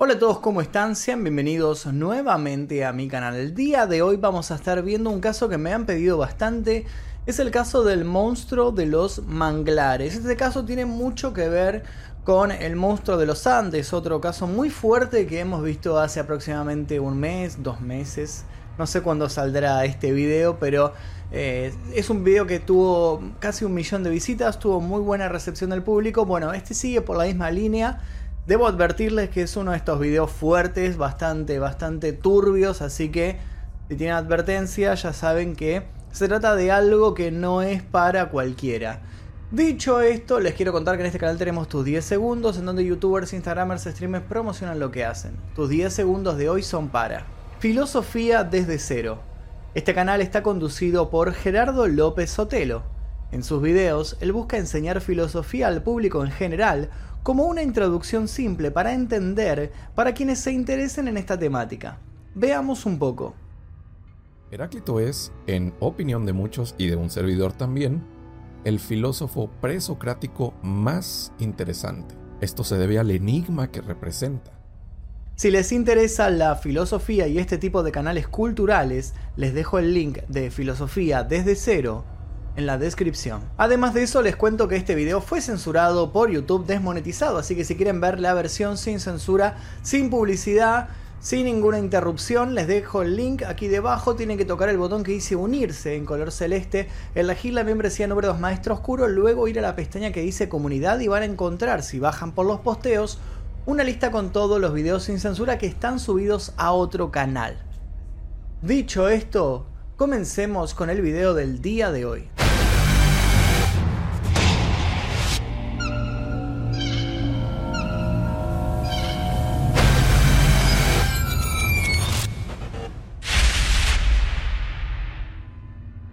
Hola a todos, ¿cómo están? Sean bienvenidos nuevamente a mi canal. El día de hoy vamos a estar viendo un caso que me han pedido bastante. Es el caso del monstruo de los manglares. Este caso tiene mucho que ver con el monstruo de los Andes, otro caso muy fuerte que hemos visto hace aproximadamente un mes, dos meses. No sé cuándo saldrá este video, pero eh, es un video que tuvo casi un millón de visitas, tuvo muy buena recepción del público. Bueno, este sigue por la misma línea. Debo advertirles que es uno de estos videos fuertes, bastante, bastante turbios, así que si tienen advertencia ya saben que se trata de algo que no es para cualquiera. Dicho esto, les quiero contar que en este canal tenemos tus 10 segundos en donde youtubers, instagramers, streamers promocionan lo que hacen. Tus 10 segundos de hoy son para Filosofía desde cero. Este canal está conducido por Gerardo López Sotelo. En sus videos, él busca enseñar filosofía al público en general como una introducción simple para entender para quienes se interesen en esta temática. Veamos un poco. Heráclito es, en opinión de muchos y de un servidor también, el filósofo presocrático más interesante. Esto se debe al enigma que representa. Si les interesa la filosofía y este tipo de canales culturales, les dejo el link de Filosofía desde cero en la descripción. Además de eso les cuento que este video fue censurado por YouTube desmonetizado, así que si quieren ver la versión sin censura, sin publicidad, sin ninguna interrupción, les dejo el link aquí debajo, tienen que tocar el botón que dice unirse en color celeste, elegir la membresía número 2 maestro oscuro, luego ir a la pestaña que dice comunidad y van a encontrar, si bajan por los posteos, una lista con todos los videos sin censura que están subidos a otro canal. Dicho esto, comencemos con el video del día de hoy.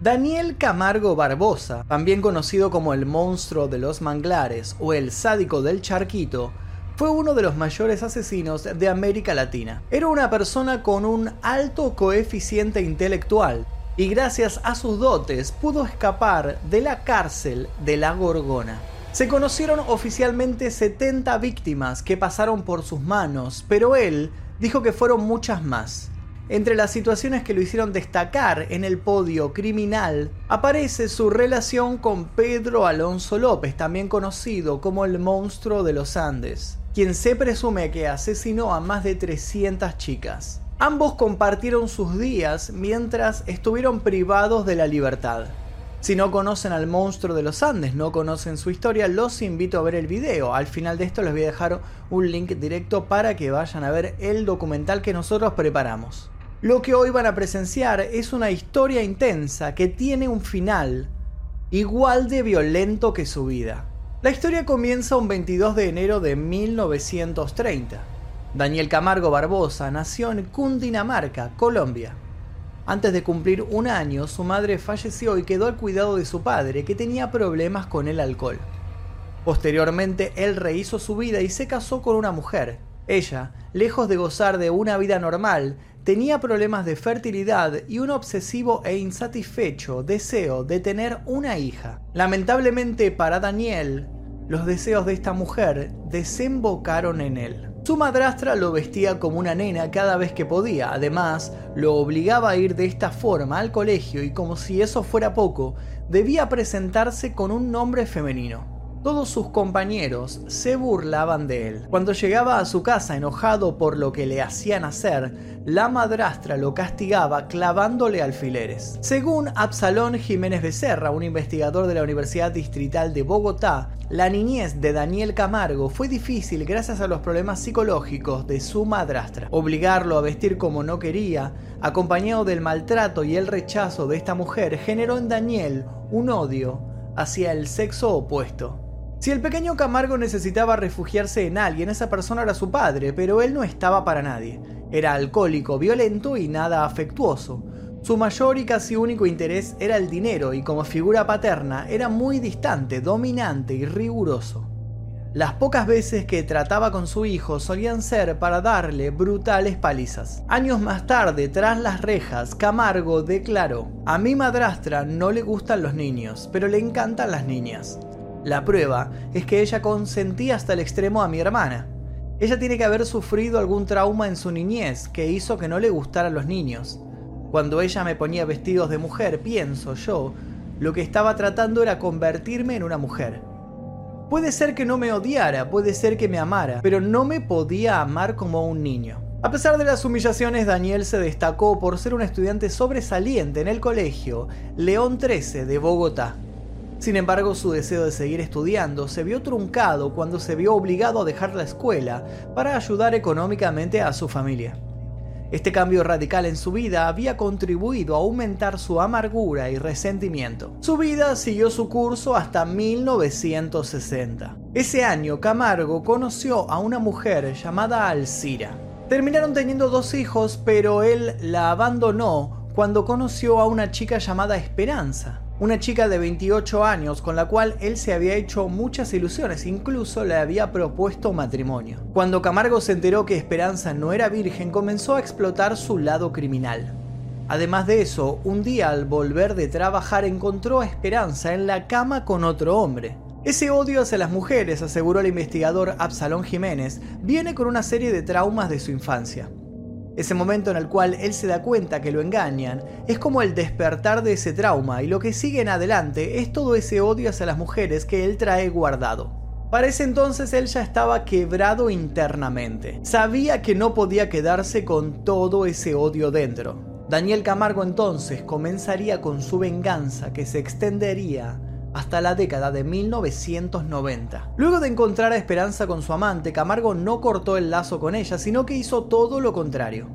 Daniel Camargo Barbosa, también conocido como el monstruo de los manglares o el sádico del charquito, fue uno de los mayores asesinos de América Latina. Era una persona con un alto coeficiente intelectual y gracias a sus dotes pudo escapar de la cárcel de la Gorgona. Se conocieron oficialmente 70 víctimas que pasaron por sus manos, pero él dijo que fueron muchas más. Entre las situaciones que lo hicieron destacar en el podio criminal aparece su relación con Pedro Alonso López, también conocido como el monstruo de los Andes, quien se presume que asesinó a más de 300 chicas. Ambos compartieron sus días mientras estuvieron privados de la libertad. Si no conocen al monstruo de los Andes, no conocen su historia, los invito a ver el video. Al final de esto les voy a dejar un link directo para que vayan a ver el documental que nosotros preparamos. Lo que hoy van a presenciar es una historia intensa que tiene un final igual de violento que su vida. La historia comienza un 22 de enero de 1930. Daniel Camargo Barbosa nació en Cundinamarca, Colombia. Antes de cumplir un año, su madre falleció y quedó al cuidado de su padre, que tenía problemas con el alcohol. Posteriormente, él rehizo su vida y se casó con una mujer. Ella, lejos de gozar de una vida normal, tenía problemas de fertilidad y un obsesivo e insatisfecho deseo de tener una hija. Lamentablemente para Daniel, los deseos de esta mujer desembocaron en él. Su madrastra lo vestía como una nena cada vez que podía, además lo obligaba a ir de esta forma al colegio y como si eso fuera poco, debía presentarse con un nombre femenino. Todos sus compañeros se burlaban de él. Cuando llegaba a su casa enojado por lo que le hacían hacer, la madrastra lo castigaba clavándole alfileres. Según Absalón Jiménez Becerra, un investigador de la Universidad Distrital de Bogotá, la niñez de Daniel Camargo fue difícil gracias a los problemas psicológicos de su madrastra. Obligarlo a vestir como no quería, acompañado del maltrato y el rechazo de esta mujer, generó en Daniel un odio hacia el sexo opuesto. Si el pequeño Camargo necesitaba refugiarse en alguien, esa persona era su padre, pero él no estaba para nadie. Era alcohólico, violento y nada afectuoso. Su mayor y casi único interés era el dinero y como figura paterna era muy distante, dominante y riguroso. Las pocas veces que trataba con su hijo solían ser para darle brutales palizas. Años más tarde, tras las rejas, Camargo declaró, a mi madrastra no le gustan los niños, pero le encantan las niñas. La prueba es que ella consentía hasta el extremo a mi hermana. Ella tiene que haber sufrido algún trauma en su niñez que hizo que no le gustaran los niños. Cuando ella me ponía vestidos de mujer, pienso yo, lo que estaba tratando era convertirme en una mujer. Puede ser que no me odiara, puede ser que me amara, pero no me podía amar como un niño. A pesar de las humillaciones, Daniel se destacó por ser un estudiante sobresaliente en el colegio León 13 de Bogotá. Sin embargo, su deseo de seguir estudiando se vio truncado cuando se vio obligado a dejar la escuela para ayudar económicamente a su familia. Este cambio radical en su vida había contribuido a aumentar su amargura y resentimiento. Su vida siguió su curso hasta 1960. Ese año, Camargo conoció a una mujer llamada Alcira. Terminaron teniendo dos hijos, pero él la abandonó cuando conoció a una chica llamada Esperanza una chica de 28 años con la cual él se había hecho muchas ilusiones, incluso le había propuesto matrimonio. Cuando Camargo se enteró que Esperanza no era virgen, comenzó a explotar su lado criminal. Además de eso, un día al volver de trabajar encontró a Esperanza en la cama con otro hombre. Ese odio hacia las mujeres, aseguró el investigador Absalón Jiménez, viene con una serie de traumas de su infancia. Ese momento en el cual él se da cuenta que lo engañan es como el despertar de ese trauma y lo que sigue en adelante es todo ese odio hacia las mujeres que él trae guardado. Para ese entonces él ya estaba quebrado internamente. Sabía que no podía quedarse con todo ese odio dentro. Daniel Camargo entonces comenzaría con su venganza que se extendería hasta la década de 1990. Luego de encontrar a Esperanza con su amante, Camargo no cortó el lazo con ella, sino que hizo todo lo contrario.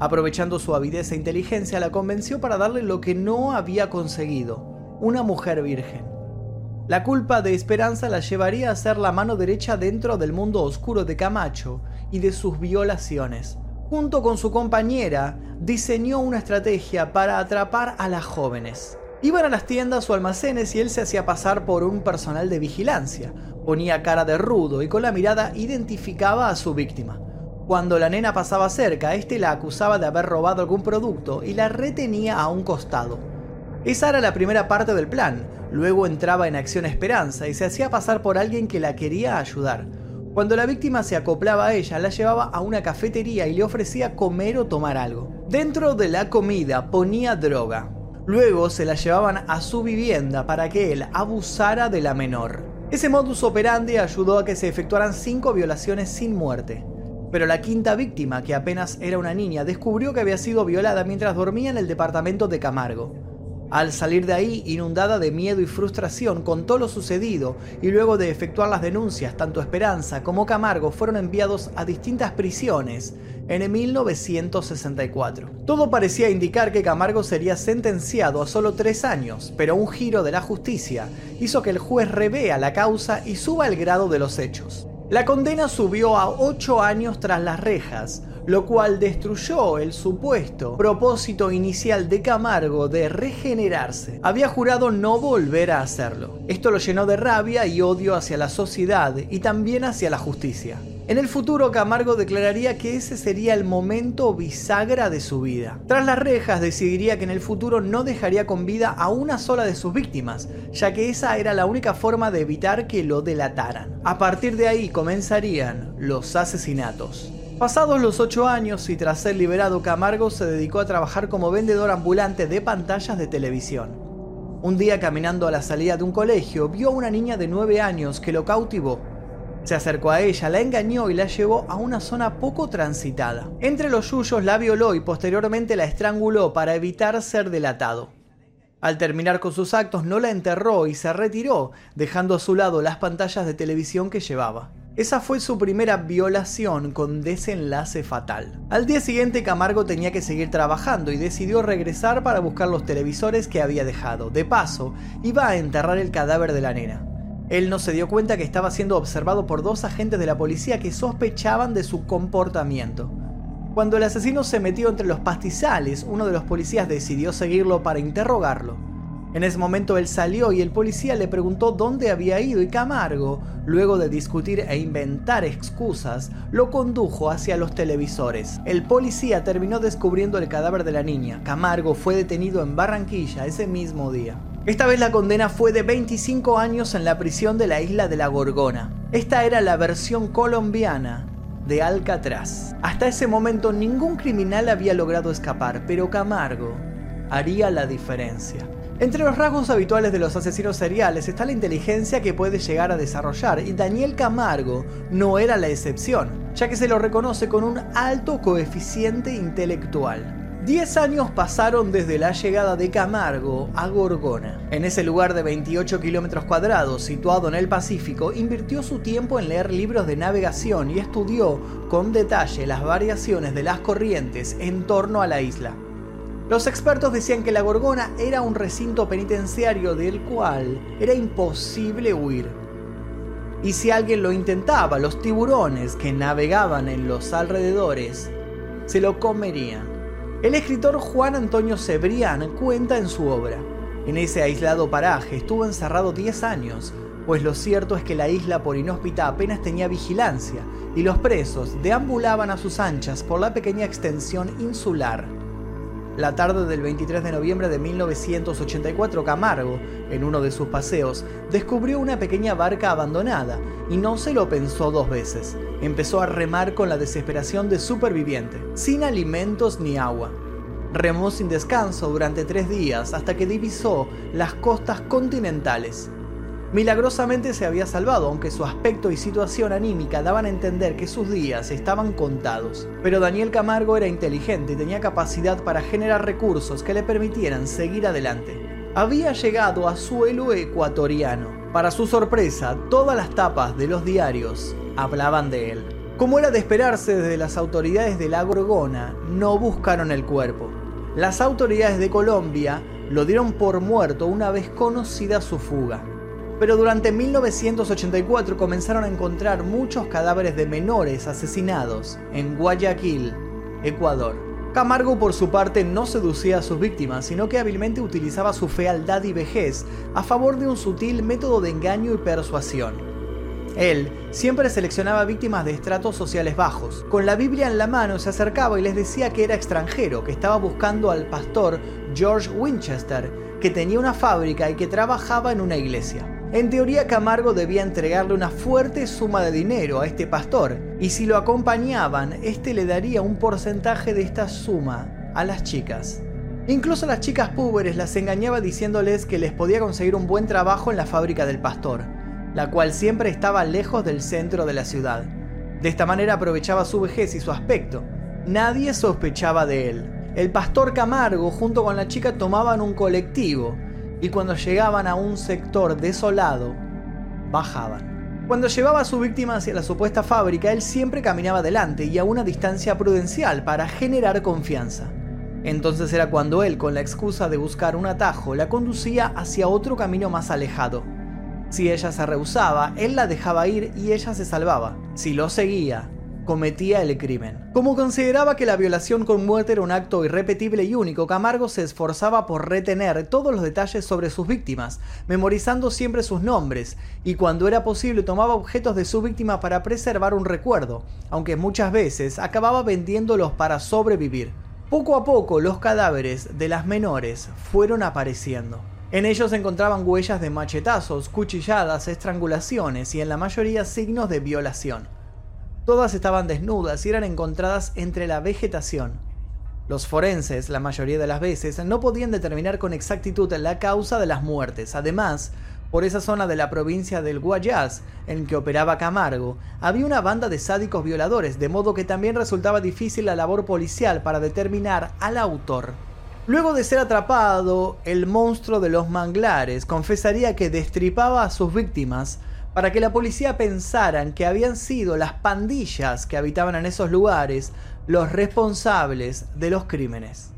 Aprovechando su avidez e inteligencia, la convenció para darle lo que no había conseguido, una mujer virgen. La culpa de Esperanza la llevaría a ser la mano derecha dentro del mundo oscuro de Camacho y de sus violaciones. Junto con su compañera, diseñó una estrategia para atrapar a las jóvenes. Iban a las tiendas o almacenes y él se hacía pasar por un personal de vigilancia. Ponía cara de rudo y con la mirada identificaba a su víctima. Cuando la nena pasaba cerca, este la acusaba de haber robado algún producto y la retenía a un costado. Esa era la primera parte del plan. Luego entraba en acción Esperanza y se hacía pasar por alguien que la quería ayudar. Cuando la víctima se acoplaba a ella, la llevaba a una cafetería y le ofrecía comer o tomar algo. Dentro de la comida ponía droga, Luego se la llevaban a su vivienda para que él abusara de la menor. Ese modus operandi ayudó a que se efectuaran cinco violaciones sin muerte. Pero la quinta víctima, que apenas era una niña, descubrió que había sido violada mientras dormía en el departamento de Camargo. Al salir de ahí, inundada de miedo y frustración, contó lo sucedido y luego de efectuar las denuncias, tanto Esperanza como Camargo fueron enviados a distintas prisiones en 1964. Todo parecía indicar que Camargo sería sentenciado a solo tres años, pero un giro de la justicia hizo que el juez revea la causa y suba el grado de los hechos. La condena subió a ocho años tras las rejas, lo cual destruyó el supuesto propósito inicial de Camargo de regenerarse. Había jurado no volver a hacerlo. Esto lo llenó de rabia y odio hacia la sociedad y también hacia la justicia. En el futuro Camargo declararía que ese sería el momento bisagra de su vida. Tras las rejas decidiría que en el futuro no dejaría con vida a una sola de sus víctimas, ya que esa era la única forma de evitar que lo delataran. A partir de ahí comenzarían los asesinatos. Pasados los ocho años y tras ser liberado, Camargo se dedicó a trabajar como vendedor ambulante de pantallas de televisión. Un día caminando a la salida de un colegio, vio a una niña de 9 años que lo cautivó. Se acercó a ella, la engañó y la llevó a una zona poco transitada. Entre los yuyos la violó y posteriormente la estranguló para evitar ser delatado. Al terminar con sus actos no la enterró y se retiró, dejando a su lado las pantallas de televisión que llevaba. Esa fue su primera violación con desenlace fatal. Al día siguiente Camargo tenía que seguir trabajando y decidió regresar para buscar los televisores que había dejado. De paso, iba a enterrar el cadáver de la nena. Él no se dio cuenta que estaba siendo observado por dos agentes de la policía que sospechaban de su comportamiento. Cuando el asesino se metió entre los pastizales, uno de los policías decidió seguirlo para interrogarlo. En ese momento él salió y el policía le preguntó dónde había ido y Camargo, luego de discutir e inventar excusas, lo condujo hacia los televisores. El policía terminó descubriendo el cadáver de la niña. Camargo fue detenido en Barranquilla ese mismo día. Esta vez la condena fue de 25 años en la prisión de la isla de la Gorgona. Esta era la versión colombiana de Alcatraz. Hasta ese momento ningún criminal había logrado escapar, pero Camargo haría la diferencia. Entre los rasgos habituales de los asesinos seriales está la inteligencia que puede llegar a desarrollar y Daniel Camargo no era la excepción, ya que se lo reconoce con un alto coeficiente intelectual. Diez años pasaron desde la llegada de Camargo a Gorgona. En ese lugar de 28 kilómetros cuadrados, situado en el Pacífico, invirtió su tiempo en leer libros de navegación y estudió con detalle las variaciones de las corrientes en torno a la isla. Los expertos decían que la Gorgona era un recinto penitenciario del cual era imposible huir. Y si alguien lo intentaba, los tiburones que navegaban en los alrededores se lo comerían. El escritor Juan Antonio Cebrián cuenta en su obra. En ese aislado paraje estuvo encerrado 10 años, pues lo cierto es que la isla por inhóspita apenas tenía vigilancia y los presos deambulaban a sus anchas por la pequeña extensión insular. La tarde del 23 de noviembre de 1984, Camargo, en uno de sus paseos, descubrió una pequeña barca abandonada y no se lo pensó dos veces. Empezó a remar con la desesperación de superviviente, sin alimentos ni agua. Remó sin descanso durante tres días hasta que divisó las costas continentales. Milagrosamente se había salvado, aunque su aspecto y situación anímica daban a entender que sus días estaban contados. Pero Daniel Camargo era inteligente y tenía capacidad para generar recursos que le permitieran seguir adelante. Había llegado a suelo ecuatoriano. Para su sorpresa, todas las tapas de los diarios hablaban de él. Como era de esperarse desde las autoridades de la Gorgona, no buscaron el cuerpo. Las autoridades de Colombia lo dieron por muerto una vez conocida su fuga pero durante 1984 comenzaron a encontrar muchos cadáveres de menores asesinados en Guayaquil, Ecuador. Camargo por su parte no seducía a sus víctimas, sino que hábilmente utilizaba su fealdad y vejez a favor de un sutil método de engaño y persuasión. Él siempre seleccionaba víctimas de estratos sociales bajos. Con la Biblia en la mano se acercaba y les decía que era extranjero, que estaba buscando al pastor George Winchester, que tenía una fábrica y que trabajaba en una iglesia. En teoría Camargo debía entregarle una fuerte suma de dinero a este pastor, y si lo acompañaban, este le daría un porcentaje de esta suma a las chicas. Incluso las chicas púberes las engañaba diciéndoles que les podía conseguir un buen trabajo en la fábrica del pastor, la cual siempre estaba lejos del centro de la ciudad. De esta manera aprovechaba su vejez y su aspecto. Nadie sospechaba de él. El pastor Camargo junto con la chica tomaban un colectivo, y cuando llegaban a un sector desolado, bajaban. Cuando llevaba a su víctima hacia la supuesta fábrica, él siempre caminaba adelante y a una distancia prudencial para generar confianza. Entonces era cuando él, con la excusa de buscar un atajo, la conducía hacia otro camino más alejado. Si ella se rehusaba, él la dejaba ir y ella se salvaba. Si lo seguía, cometía el crimen. Como consideraba que la violación con muerte era un acto irrepetible y único, Camargo se esforzaba por retener todos los detalles sobre sus víctimas, memorizando siempre sus nombres, y cuando era posible tomaba objetos de su víctima para preservar un recuerdo, aunque muchas veces acababa vendiéndolos para sobrevivir. Poco a poco los cadáveres de las menores fueron apareciendo. En ellos se encontraban huellas de machetazos, cuchilladas, estrangulaciones y en la mayoría signos de violación. Todas estaban desnudas y eran encontradas entre la vegetación. Los forenses, la mayoría de las veces, no podían determinar con exactitud la causa de las muertes. Además, por esa zona de la provincia del Guayas, en que operaba Camargo, había una banda de sádicos violadores, de modo que también resultaba difícil la labor policial para determinar al autor. Luego de ser atrapado, el monstruo de los manglares confesaría que destripaba a sus víctimas para que la policía pensaran que habían sido las pandillas que habitaban en esos lugares los responsables de los crímenes.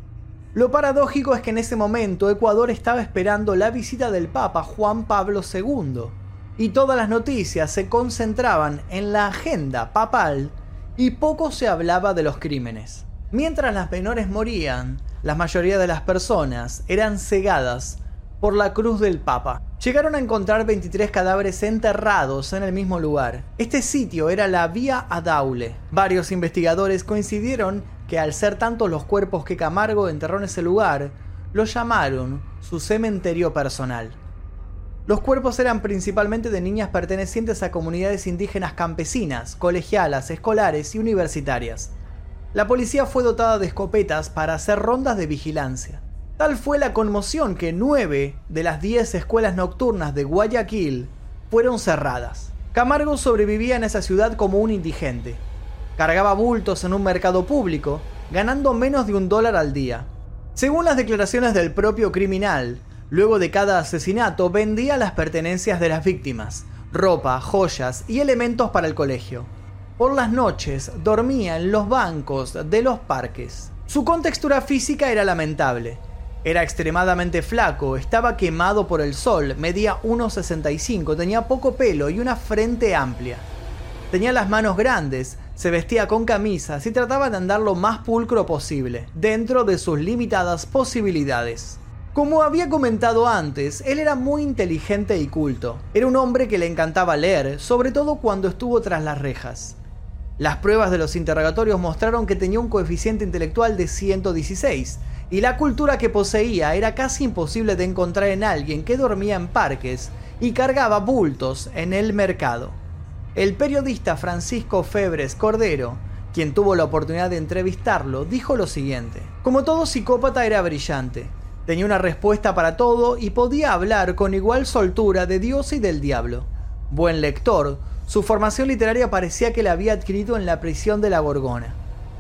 Lo paradójico es que en ese momento Ecuador estaba esperando la visita del Papa Juan Pablo II y todas las noticias se concentraban en la agenda papal y poco se hablaba de los crímenes. Mientras las menores morían, la mayoría de las personas eran cegadas por la cruz del Papa. Llegaron a encontrar 23 cadáveres enterrados en el mismo lugar. Este sitio era la Vía Adaule. Varios investigadores coincidieron que al ser tantos los cuerpos que Camargo enterró en ese lugar, lo llamaron su cementerio personal. Los cuerpos eran principalmente de niñas pertenecientes a comunidades indígenas campesinas, colegialas, escolares y universitarias. La policía fue dotada de escopetas para hacer rondas de vigilancia. Tal fue la conmoción que nueve de las diez escuelas nocturnas de Guayaquil fueron cerradas. Camargo sobrevivía en esa ciudad como un indigente. Cargaba bultos en un mercado público, ganando menos de un dólar al día. Según las declaraciones del propio criminal, luego de cada asesinato vendía las pertenencias de las víctimas, ropa, joyas y elementos para el colegio. Por las noches dormía en los bancos de los parques. Su contextura física era lamentable. Era extremadamente flaco, estaba quemado por el sol, medía 1,65, tenía poco pelo y una frente amplia. Tenía las manos grandes, se vestía con camisas y trataba de andar lo más pulcro posible, dentro de sus limitadas posibilidades. Como había comentado antes, él era muy inteligente y culto. Era un hombre que le encantaba leer, sobre todo cuando estuvo tras las rejas. Las pruebas de los interrogatorios mostraron que tenía un coeficiente intelectual de 116, y la cultura que poseía era casi imposible de encontrar en alguien que dormía en parques y cargaba bultos en el mercado. El periodista Francisco Febres Cordero, quien tuvo la oportunidad de entrevistarlo, dijo lo siguiente. Como todo psicópata era brillante, tenía una respuesta para todo y podía hablar con igual soltura de Dios y del diablo. Buen lector, su formación literaria parecía que la había adquirido en la prisión de la Gorgona.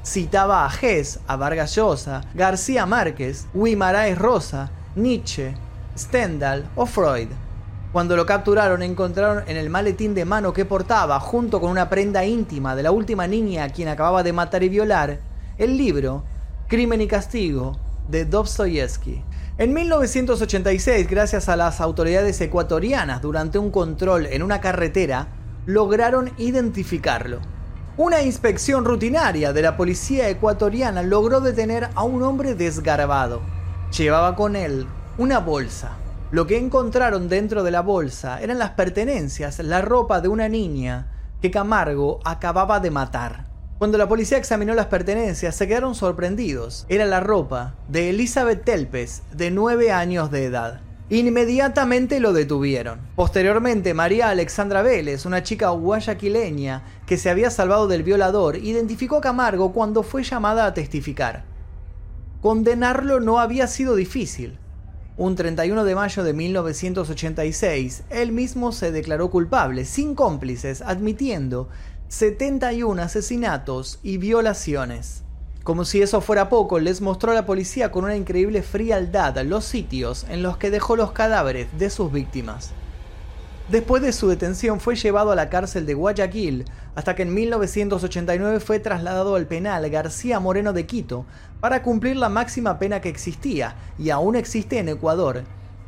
Citaba a Hess, a Vargas Llosa, García Márquez, Guimaraes Rosa, Nietzsche, Stendhal o Freud. Cuando lo capturaron encontraron en el maletín de mano que portaba, junto con una prenda íntima de la última niña a quien acababa de matar y violar, el libro Crimen y Castigo de Dostoyevsky. En 1986, gracias a las autoridades ecuatorianas durante un control en una carretera, lograron identificarlo. Una inspección rutinaria de la policía ecuatoriana logró detener a un hombre desgarbado. Llevaba con él una bolsa. Lo que encontraron dentro de la bolsa eran las pertenencias, la ropa de una niña que Camargo acababa de matar. Cuando la policía examinó las pertenencias se quedaron sorprendidos. Era la ropa de Elizabeth Telpes, de 9 años de edad. Inmediatamente lo detuvieron. Posteriormente, María Alexandra Vélez, una chica guayaquileña que se había salvado del violador, identificó a Camargo cuando fue llamada a testificar. Condenarlo no había sido difícil. Un 31 de mayo de 1986, él mismo se declaró culpable, sin cómplices, admitiendo 71 asesinatos y violaciones. Como si eso fuera poco, les mostró a la policía con una increíble frialdad los sitios en los que dejó los cadáveres de sus víctimas. Después de su detención fue llevado a la cárcel de Guayaquil, hasta que en 1989 fue trasladado al penal García Moreno de Quito para cumplir la máxima pena que existía y aún existe en Ecuador,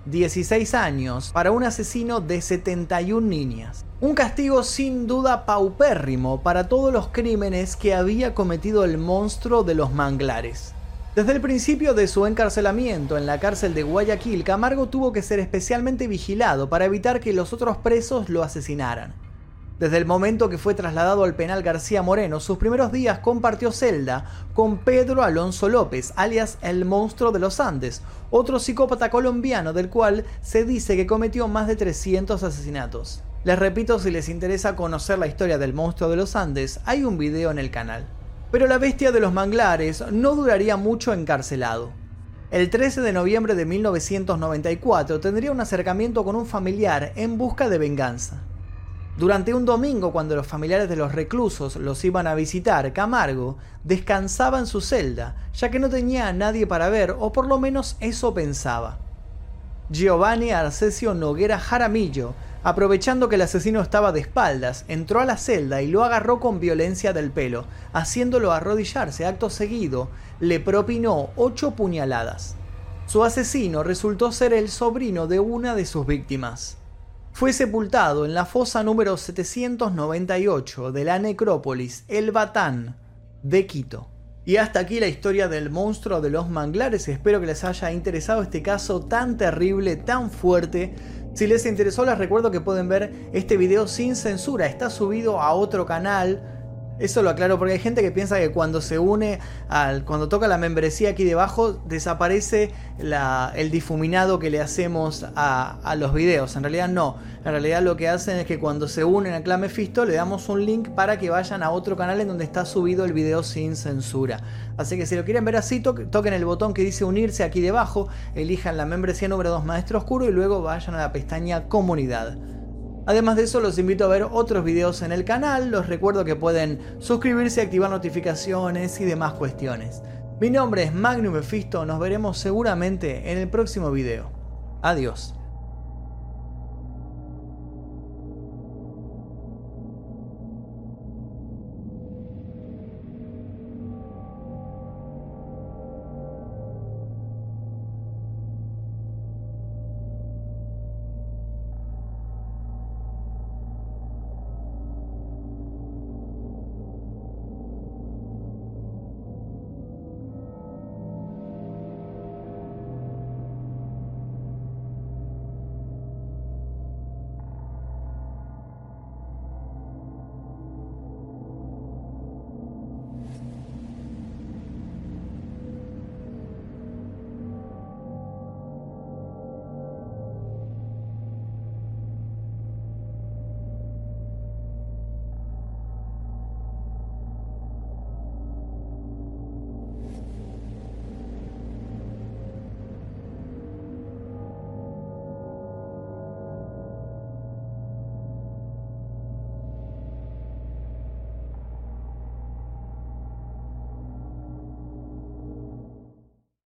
16 años para un asesino de 71 niñas. Un castigo sin duda paupérrimo para todos los crímenes que había cometido el monstruo de los manglares. Desde el principio de su encarcelamiento en la cárcel de Guayaquil, Camargo tuvo que ser especialmente vigilado para evitar que los otros presos lo asesinaran. Desde el momento que fue trasladado al penal García Moreno, sus primeros días compartió celda con Pedro Alonso López, alias el monstruo de los Andes, otro psicópata colombiano del cual se dice que cometió más de 300 asesinatos. Les repito, si les interesa conocer la historia del monstruo de los Andes, hay un video en el canal. Pero la bestia de los manglares no duraría mucho encarcelado. El 13 de noviembre de 1994 tendría un acercamiento con un familiar en busca de venganza. Durante un domingo, cuando los familiares de los reclusos los iban a visitar, Camargo descansaba en su celda, ya que no tenía a nadie para ver, o por lo menos eso pensaba. Giovanni Arcesio Noguera Jaramillo, aprovechando que el asesino estaba de espaldas, entró a la celda y lo agarró con violencia del pelo, haciéndolo arrodillarse. Acto seguido, le propinó ocho puñaladas. Su asesino resultó ser el sobrino de una de sus víctimas fue sepultado en la fosa número 798 de la necrópolis El Batán de Quito. Y hasta aquí la historia del monstruo de los manglares. Espero que les haya interesado este caso tan terrible, tan fuerte. Si les interesó, les recuerdo que pueden ver este video sin censura. Está subido a otro canal Eso lo aclaro porque hay gente que piensa que cuando se une al. cuando toca la membresía aquí debajo, desaparece el difuminado que le hacemos a, los videos. En realidad no. En realidad lo que hacen es que cuando se unen a Clan Mephisto le damos un link para que vayan a otro canal en donde está subido el video sin censura. Así que si lo quieren ver así, toquen el botón que dice unirse aquí debajo, elijan la membresía número 2 Maestro Oscuro y luego vayan a la pestaña Comunidad. Además de eso, los invito a ver otros videos en el canal, los recuerdo que pueden suscribirse, activar notificaciones y demás cuestiones. Mi nombre es Magnum Mephisto, nos veremos seguramente en el próximo video. Adiós.